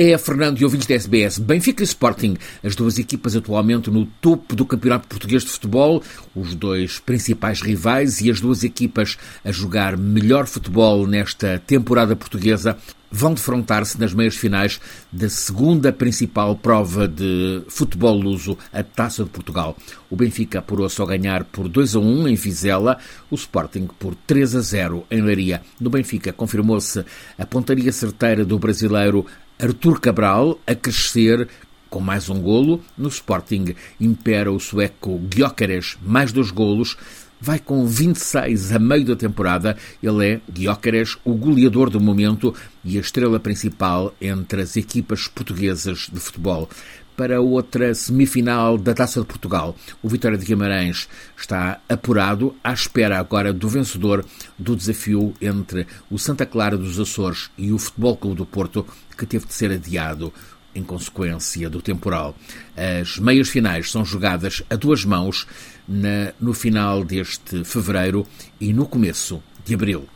É Fernando e ouvintes da SBS. Benfica e Sporting, as duas equipas atualmente no topo do Campeonato Português de Futebol, os dois principais rivais e as duas equipas a jogar melhor futebol nesta temporada portuguesa vão defrontar-se nas meias finais da segunda principal prova de futebol luso, a Taça de Portugal. O Benfica apurou-se ao ganhar por 2 a 1 em Vizela, o Sporting por 3 a 0 em Leiria. No Benfica confirmou-se a pontaria certeira do brasileiro Artur Cabral a crescer com mais um golo. No Sporting impera o sueco Gyökeres, mais dois golos vai com 26 a meio da temporada. Ele é, Gyökeres, o goleador do momento e a estrela principal entre as equipas portuguesas de futebol. Para outra semifinal da Taça de Portugal, o Vitória de Guimarães está apurado à espera agora do vencedor do desafio entre o Santa Clara dos Açores e o Futebol Clube do Porto, que teve de ser adiado em consequência do temporal. As meias finais são jogadas a duas mãos na, no final deste fevereiro e no começo de abril.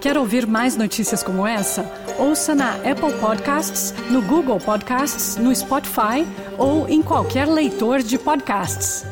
Quer ouvir mais notícias como essa? Ouça na Apple Podcasts, no Google Podcasts, no Spotify ou em qualquer leitor de podcasts.